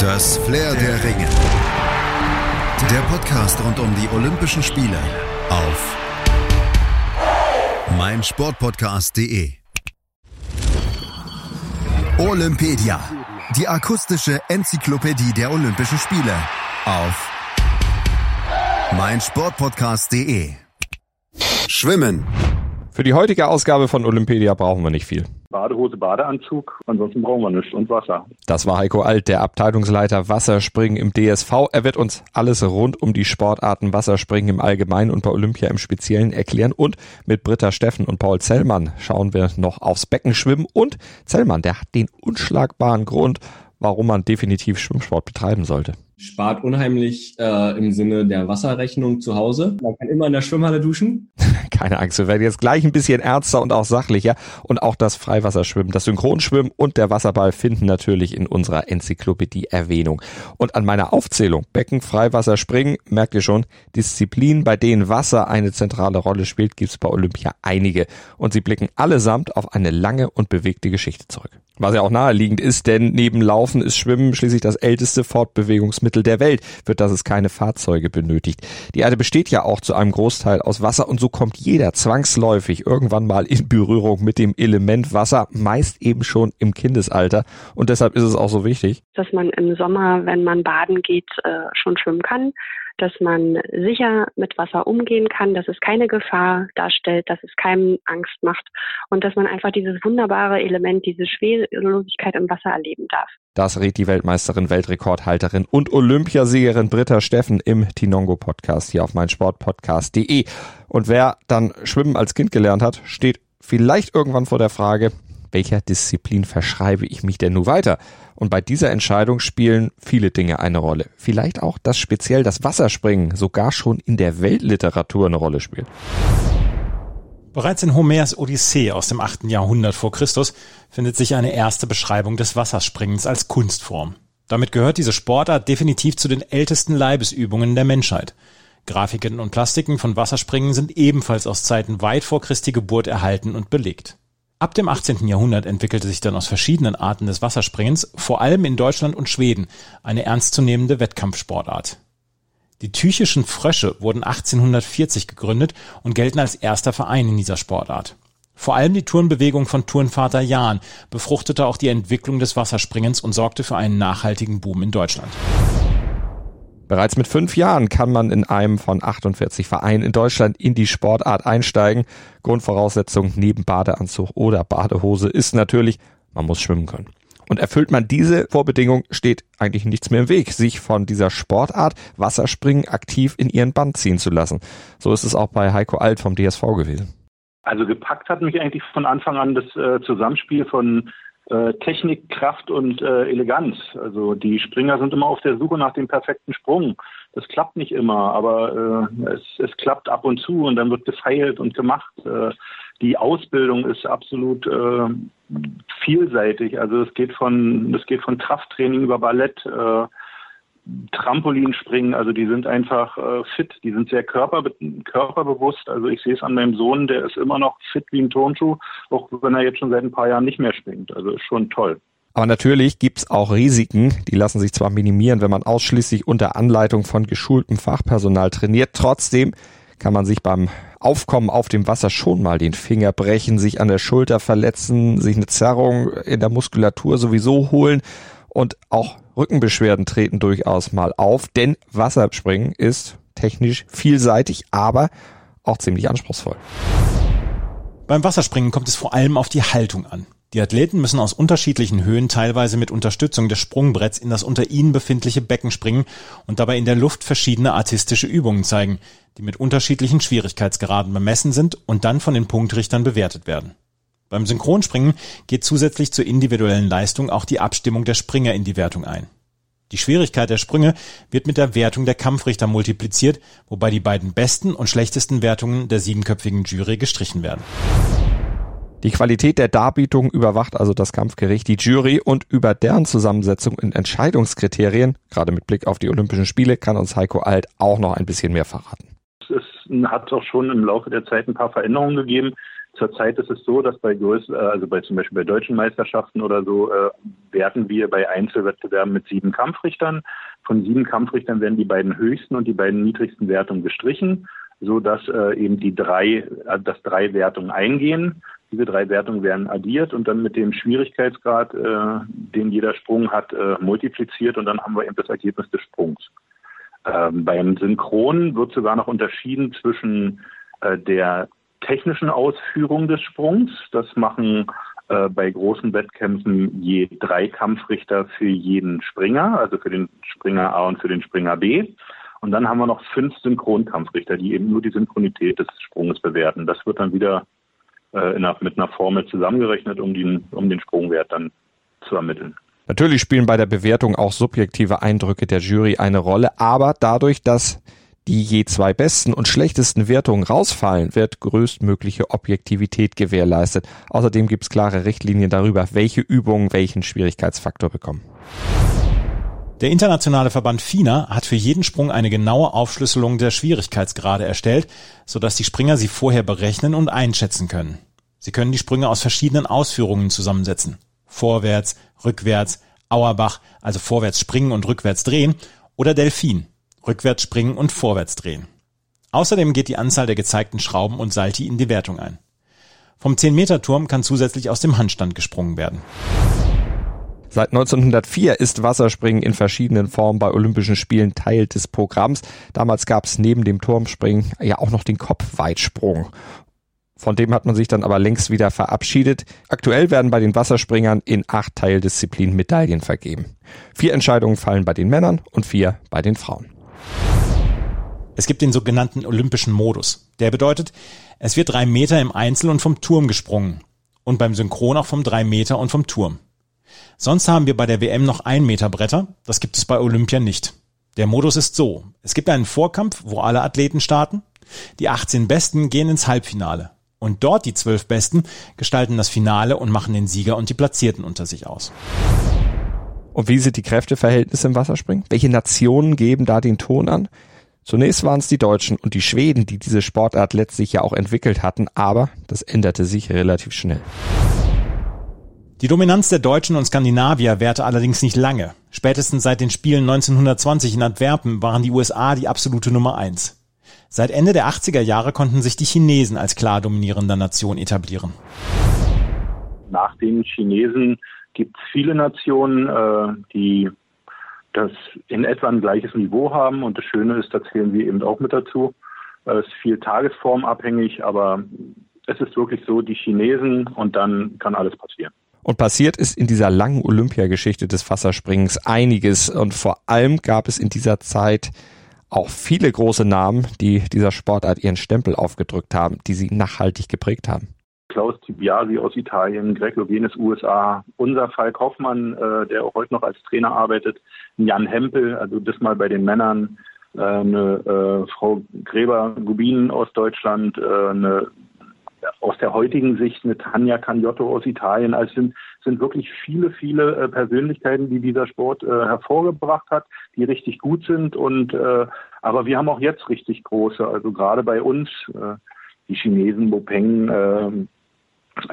Das Flair der Ringe. Der Podcast rund um die Olympischen Spiele auf meinsportpodcast.de. Olympedia. Die akustische Enzyklopädie der Olympischen Spiele auf meinsportpodcast.de. Schwimmen. Für die heutige Ausgabe von Olympedia brauchen wir nicht viel. Badehose, Badeanzug, ansonsten brauchen wir nichts und Wasser. Das war Heiko Alt, der Abteilungsleiter Wasserspringen im DSV. Er wird uns alles rund um die Sportarten Wasserspringen im Allgemeinen und bei Olympia im Speziellen erklären. Und mit Britta Steffen und Paul Zellmann schauen wir noch aufs Beckenschwimmen. Und Zellmann, der hat den unschlagbaren Grund, warum man definitiv Schwimmsport betreiben sollte spart unheimlich äh, im Sinne der Wasserrechnung zu Hause. Man kann immer in der Schwimmhalle duschen. Keine Angst, wir werden jetzt gleich ein bisschen ernster und auch sachlicher. Und auch das Freiwasserschwimmen, das Synchronschwimmen und der Wasserball finden natürlich in unserer Enzyklopädie Erwähnung. Und an meiner Aufzählung Becken, Freiwasser, Springen, merkt ihr schon, Disziplinen, bei denen Wasser eine zentrale Rolle spielt, gibt es bei Olympia einige. Und sie blicken allesamt auf eine lange und bewegte Geschichte zurück. Was ja auch naheliegend ist, denn neben Laufen ist Schwimmen schließlich das älteste Fortbewegungsmittel der Welt, für das es keine Fahrzeuge benötigt. Die Erde besteht ja auch zu einem Großteil aus Wasser und so kommt jeder zwangsläufig irgendwann mal in Berührung mit dem Element Wasser, meist eben schon im Kindesalter. Und deshalb ist es auch so wichtig, dass man im Sommer, wenn man baden geht, äh, schon schwimmen kann dass man sicher mit Wasser umgehen kann, dass es keine Gefahr darstellt, dass es keinem Angst macht und dass man einfach dieses wunderbare Element, diese Schwerelosigkeit im Wasser erleben darf. Das rät die Weltmeisterin, Weltrekordhalterin und Olympiasiegerin Britta Steffen im Tinongo Podcast hier auf meinsportpodcast.de. Und wer dann Schwimmen als Kind gelernt hat, steht vielleicht irgendwann vor der Frage, welcher Disziplin verschreibe ich mich denn nun weiter? Und bei dieser Entscheidung spielen viele Dinge eine Rolle. Vielleicht auch, dass speziell das Wasserspringen sogar schon in der Weltliteratur eine Rolle spielt. Bereits in Homers Odyssee aus dem 8. Jahrhundert vor Christus findet sich eine erste Beschreibung des Wasserspringens als Kunstform. Damit gehört diese Sportart definitiv zu den ältesten Leibesübungen der Menschheit. Grafiken und Plastiken von Wasserspringen sind ebenfalls aus Zeiten weit vor Christi Geburt erhalten und belegt. Ab dem 18. Jahrhundert entwickelte sich dann aus verschiedenen Arten des Wasserspringens, vor allem in Deutschland und Schweden, eine ernstzunehmende Wettkampfsportart. Die Tüchischen Frösche wurden 1840 gegründet und gelten als erster Verein in dieser Sportart. Vor allem die Turnbewegung von Turnvater Jahn befruchtete auch die Entwicklung des Wasserspringens und sorgte für einen nachhaltigen Boom in Deutschland. Bereits mit fünf Jahren kann man in einem von 48 Vereinen in Deutschland in die Sportart einsteigen. Grundvoraussetzung neben Badeanzug oder Badehose ist natürlich, man muss schwimmen können. Und erfüllt man diese Vorbedingung, steht eigentlich nichts mehr im Weg, sich von dieser Sportart Wasserspringen aktiv in ihren Band ziehen zu lassen. So ist es auch bei Heiko Alt vom DSV gewesen. Also gepackt hat mich eigentlich von Anfang an das äh, Zusammenspiel von äh, Technik, Kraft und äh, Eleganz. Also die Springer sind immer auf der Suche nach dem perfekten Sprung. Das klappt nicht immer, aber äh, es, es klappt ab und zu und dann wird gefeilt und gemacht. Äh, die Ausbildung ist absolut äh, vielseitig. Also es geht von es geht von Krafttraining über Ballett. Äh, Trampolinspringen, also die sind einfach äh, fit, die sind sehr körperbe körperbewusst. Also ich sehe es an meinem Sohn, der ist immer noch fit wie ein Turnschuh, auch wenn er jetzt schon seit ein paar Jahren nicht mehr springt. Also ist schon toll. Aber natürlich gibt's auch Risiken, die lassen sich zwar minimieren, wenn man ausschließlich unter Anleitung von geschultem Fachpersonal trainiert. Trotzdem kann man sich beim Aufkommen auf dem Wasser schon mal den Finger brechen, sich an der Schulter verletzen, sich eine Zerrung in der Muskulatur sowieso holen und auch Rückenbeschwerden treten durchaus mal auf, denn Wasserspringen ist technisch vielseitig, aber auch ziemlich anspruchsvoll. Beim Wasserspringen kommt es vor allem auf die Haltung an. Die Athleten müssen aus unterschiedlichen Höhen teilweise mit Unterstützung des Sprungbretts in das unter ihnen befindliche Becken springen und dabei in der Luft verschiedene artistische Übungen zeigen, die mit unterschiedlichen Schwierigkeitsgraden bemessen sind und dann von den Punktrichtern bewertet werden. Beim Synchronspringen geht zusätzlich zur individuellen Leistung auch die Abstimmung der Springer in die Wertung ein. Die Schwierigkeit der Sprünge wird mit der Wertung der Kampfrichter multipliziert, wobei die beiden besten und schlechtesten Wertungen der siebenköpfigen Jury gestrichen werden. Die Qualität der Darbietung überwacht also das Kampfgericht, die Jury und über deren Zusammensetzung in Entscheidungskriterien, gerade mit Blick auf die Olympischen Spiele, kann uns Heiko Alt auch noch ein bisschen mehr verraten. Es hat auch schon im Laufe der Zeit ein paar Veränderungen gegeben. Zurzeit ist es so, dass bei Größ also bei zum Beispiel bei deutschen Meisterschaften oder so, äh, werten wir bei Einzelwettbewerben mit sieben Kampfrichtern. Von sieben Kampfrichtern werden die beiden höchsten und die beiden niedrigsten Wertungen gestrichen, so dass äh, eben die drei, äh, dass drei Wertungen eingehen. Diese drei Wertungen werden addiert und dann mit dem Schwierigkeitsgrad, äh, den jeder Sprung hat, äh, multipliziert und dann haben wir eben das Ergebnis des Sprungs. Ähm, beim Synchron wird sogar noch unterschieden zwischen äh, der technischen Ausführung des Sprungs. Das machen äh, bei großen Wettkämpfen je drei Kampfrichter für jeden Springer, also für den Springer A und für den Springer B. Und dann haben wir noch fünf Synchronkampfrichter, die eben nur die Synchronität des Sprunges bewerten. Das wird dann wieder äh, einer, mit einer Formel zusammengerechnet, um den, um den Sprungwert dann zu ermitteln. Natürlich spielen bei der Bewertung auch subjektive Eindrücke der Jury eine Rolle, aber dadurch, dass die je zwei besten und schlechtesten Wertungen rausfallen, wird größtmögliche Objektivität gewährleistet. Außerdem gibt es klare Richtlinien darüber, welche Übungen welchen Schwierigkeitsfaktor bekommen. Der internationale Verband FINA hat für jeden Sprung eine genaue Aufschlüsselung der Schwierigkeitsgrade erstellt, sodass die Springer sie vorher berechnen und einschätzen können. Sie können die Sprünge aus verschiedenen Ausführungen zusammensetzen. Vorwärts, rückwärts, Auerbach, also vorwärts springen und rückwärts drehen, oder Delfin, rückwärts springen und vorwärts drehen. Außerdem geht die Anzahl der gezeigten Schrauben und Salti in die Wertung ein. Vom 10-Meter-Turm kann zusätzlich aus dem Handstand gesprungen werden. Seit 1904 ist Wasserspringen in verschiedenen Formen bei Olympischen Spielen Teil des Programms. Damals gab es neben dem Turmspringen ja auch noch den Kopfweitsprung. Von dem hat man sich dann aber längst wieder verabschiedet. Aktuell werden bei den Wasserspringern in acht Teildisziplinen Medaillen vergeben. Vier Entscheidungen fallen bei den Männern und vier bei den Frauen. Es gibt den sogenannten olympischen Modus. Der bedeutet, es wird drei Meter im Einzel und vom Turm gesprungen. Und beim Synchron auch vom drei Meter und vom Turm. Sonst haben wir bei der WM noch ein Meter Bretter. Das gibt es bei Olympia nicht. Der Modus ist so. Es gibt einen Vorkampf, wo alle Athleten starten. Die 18 Besten gehen ins Halbfinale. Und dort die 12 Besten gestalten das Finale und machen den Sieger und die Platzierten unter sich aus. Und wie sind die Kräfteverhältnisse im Wasserspringen? Welche Nationen geben da den Ton an? Zunächst waren es die Deutschen und die Schweden, die diese Sportart letztlich ja auch entwickelt hatten, aber das änderte sich relativ schnell. Die Dominanz der Deutschen und Skandinavier währte allerdings nicht lange. Spätestens seit den Spielen 1920 in Antwerpen waren die USA die absolute Nummer eins. Seit Ende der 80er Jahre konnten sich die Chinesen als klar dominierender Nation etablieren. Nach den Chinesen gibt es viele Nationen, äh, die das in etwa ein gleiches Niveau haben. Und das Schöne ist, da zählen wir eben auch mit dazu. Es ist viel tagesformabhängig, aber es ist wirklich so, die Chinesen und dann kann alles passieren. Und passiert ist in dieser langen Olympiageschichte des Wasserspringens einiges. Und vor allem gab es in dieser Zeit auch viele große Namen, die dieser Sportart ihren Stempel aufgedrückt haben, die sie nachhaltig geprägt haben. Klaus Tibiasi aus Italien, Greg Logenes USA, unser Falk Hoffmann, äh, der auch heute noch als Trainer arbeitet, Jan Hempel, also das mal bei den Männern, äh, eine äh, Frau Gräber-Gubin aus Deutschland, äh, eine aus der heutigen Sicht eine Tanja Cagnotto aus Italien. Also sind, sind wirklich viele, viele äh, Persönlichkeiten, die dieser Sport äh, hervorgebracht hat, die richtig gut sind. Und äh, aber wir haben auch jetzt richtig große, also gerade bei uns, äh, die Chinesen, Bopeng, äh,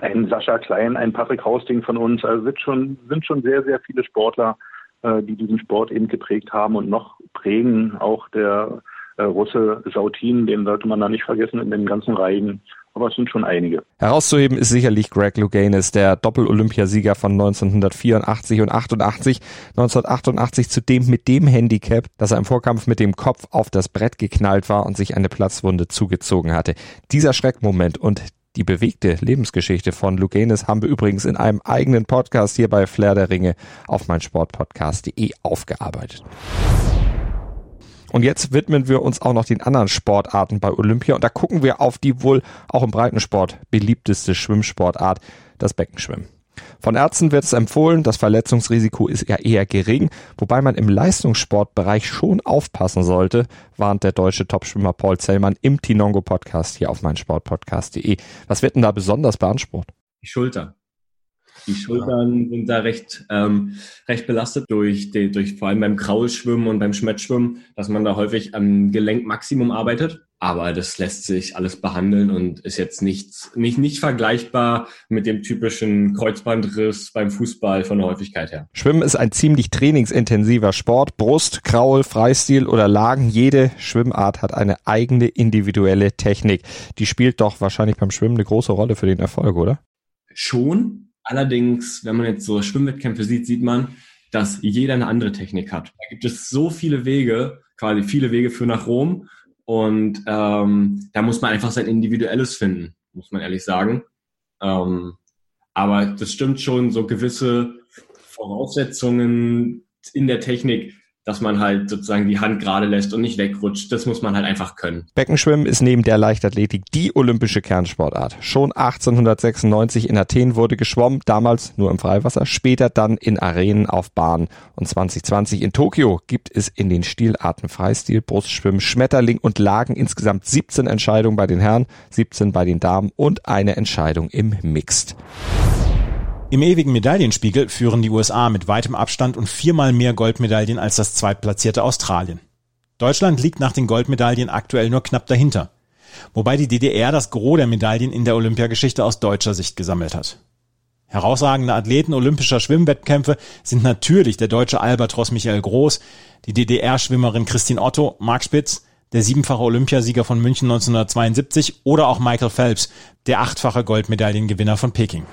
ein Sascha Klein, ein Patrick Hausting von uns. Also sind schon, sind schon sehr, sehr viele Sportler, äh, die diesen Sport eben geprägt haben und noch prägen. Auch der äh, Russe Sautin, den sollte man da nicht vergessen in den ganzen Reihen aber es sind schon einige. Herauszuheben ist sicherlich Greg Louganis, der Doppel-Olympiasieger von 1984 und 88. 1988 zudem mit dem Handicap, dass er im Vorkampf mit dem Kopf auf das Brett geknallt war und sich eine Platzwunde zugezogen hatte. Dieser Schreckmoment und die bewegte Lebensgeschichte von Luganis haben wir übrigens in einem eigenen Podcast hier bei Flair der Ringe auf meinsportpodcast.de aufgearbeitet. Und jetzt widmen wir uns auch noch den anderen Sportarten bei Olympia und da gucken wir auf die wohl auch im Breitensport beliebteste Schwimmsportart, das Beckenschwimmen. Von Ärzten wird es empfohlen, das Verletzungsrisiko ist ja eher gering, wobei man im Leistungssportbereich schon aufpassen sollte, warnt der deutsche Topschwimmer Paul Zellmann im Tinongo Podcast hier auf meinsportpodcast.de. Was wird denn da besonders beansprucht? Die Schulter. Die Schultern sind da recht, ähm, recht belastet durch, die, durch vor allem beim Kraulschwimmen und beim Schmettschwimmen, dass man da häufig am Gelenkmaximum arbeitet. Aber das lässt sich alles behandeln und ist jetzt nichts, nicht, nicht vergleichbar mit dem typischen Kreuzbandriss beim Fußball von der Häufigkeit her. Schwimmen ist ein ziemlich trainingsintensiver Sport. Brust, Kraul, Freistil oder Lagen. Jede Schwimmart hat eine eigene individuelle Technik. Die spielt doch wahrscheinlich beim Schwimmen eine große Rolle für den Erfolg, oder? Schon. Allerdings, wenn man jetzt so Schwimmwettkämpfe sieht, sieht man, dass jeder eine andere Technik hat. Da gibt es so viele Wege, quasi viele Wege für nach Rom. Und ähm, da muss man einfach sein Individuelles finden, muss man ehrlich sagen. Ähm, aber das stimmt schon, so gewisse Voraussetzungen in der Technik dass man halt sozusagen die Hand gerade lässt und nicht wegrutscht. Das muss man halt einfach können. Beckenschwimmen ist neben der Leichtathletik die olympische Kernsportart. Schon 1896 in Athen wurde geschwommen, damals nur im Freiwasser, später dann in Arenen auf Bahn. Und 2020 in Tokio gibt es in den Stilarten Freistil, Brustschwimmen, Schmetterling und Lagen insgesamt 17 Entscheidungen bei den Herren, 17 bei den Damen und eine Entscheidung im Mixed. Im ewigen Medaillenspiegel führen die USA mit weitem Abstand und viermal mehr Goldmedaillen als das zweitplatzierte Australien. Deutschland liegt nach den Goldmedaillen aktuell nur knapp dahinter. Wobei die DDR das Gros der Medaillen in der Olympiageschichte aus deutscher Sicht gesammelt hat. Herausragende Athleten olympischer Schwimmwettkämpfe sind natürlich der deutsche Albatros Michael Groß, die DDR-Schwimmerin Christine Otto, Marc Spitz, der siebenfache Olympiasieger von München 1972 oder auch Michael Phelps, der achtfache Goldmedaillengewinner von Peking.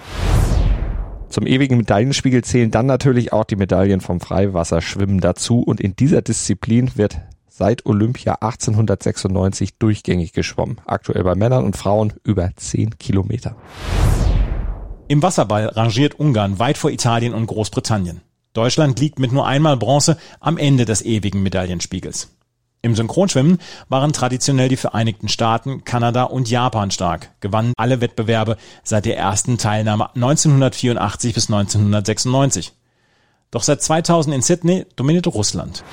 Zum ewigen Medaillenspiegel zählen dann natürlich auch die Medaillen vom Freiwasserschwimmen dazu und in dieser Disziplin wird seit Olympia 1896 durchgängig geschwommen. Aktuell bei Männern und Frauen über 10 Kilometer. Im Wasserball rangiert Ungarn weit vor Italien und Großbritannien. Deutschland liegt mit nur einmal Bronze am Ende des ewigen Medaillenspiegels. Im Synchronschwimmen waren traditionell die Vereinigten Staaten, Kanada und Japan stark, gewannen alle Wettbewerbe seit der ersten Teilnahme 1984 bis 1996. Doch seit 2000 in Sydney dominierte Russland.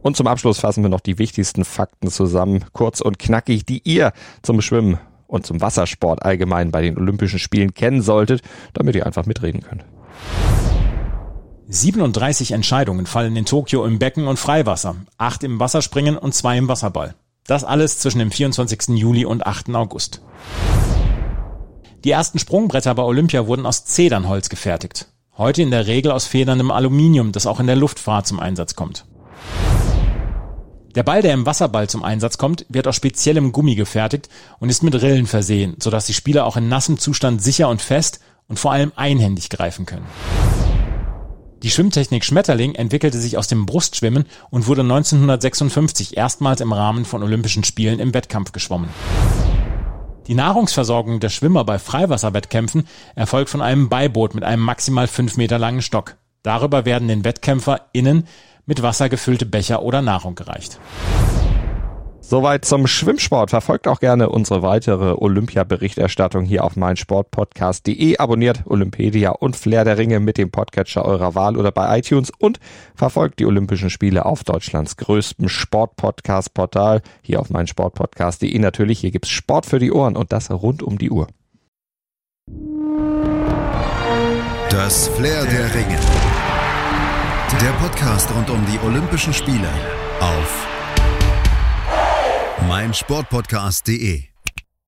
Und zum Abschluss fassen wir noch die wichtigsten Fakten zusammen, kurz und knackig, die ihr zum Schwimmen und zum Wassersport allgemein bei den Olympischen Spielen kennen solltet, damit ihr einfach mitreden könnt. 37 Entscheidungen fallen in Tokio im Becken und Freiwasser, 8 im Wasserspringen und 2 im Wasserball. Das alles zwischen dem 24. Juli und 8. August. Die ersten Sprungbretter bei Olympia wurden aus Zedernholz gefertigt. Heute in der Regel aus federndem Aluminium, das auch in der Luftfahrt zum Einsatz kommt. Der Ball, der im Wasserball zum Einsatz kommt, wird aus speziellem Gummi gefertigt und ist mit Rillen versehen, sodass die Spieler auch in nassem Zustand sicher und fest und vor allem einhändig greifen können. Die Schwimmtechnik Schmetterling entwickelte sich aus dem Brustschwimmen und wurde 1956 erstmals im Rahmen von Olympischen Spielen im Wettkampf geschwommen. Die Nahrungsversorgung der Schwimmer bei Freiwasserwettkämpfen erfolgt von einem Beiboot mit einem maximal fünf Meter langen Stock. Darüber werden den WettkämpferInnen mit Wasser gefüllte Becher oder Nahrung gereicht. Soweit zum Schwimmsport. Verfolgt auch gerne unsere weitere Olympia-Berichterstattung hier auf meinsportpodcast.de. Abonniert Olympedia und Flair der Ringe mit dem Podcatcher eurer Wahl oder bei iTunes und verfolgt die Olympischen Spiele auf Deutschlands größtem Sport-Podcast-Portal hier auf meinsportpodcast.de. Natürlich, hier gibt's Sport für die Ohren und das rund um die Uhr. Das Flair der Ringe. Der Podcast rund um die Olympischen Spiele auf meinsportpodcast.de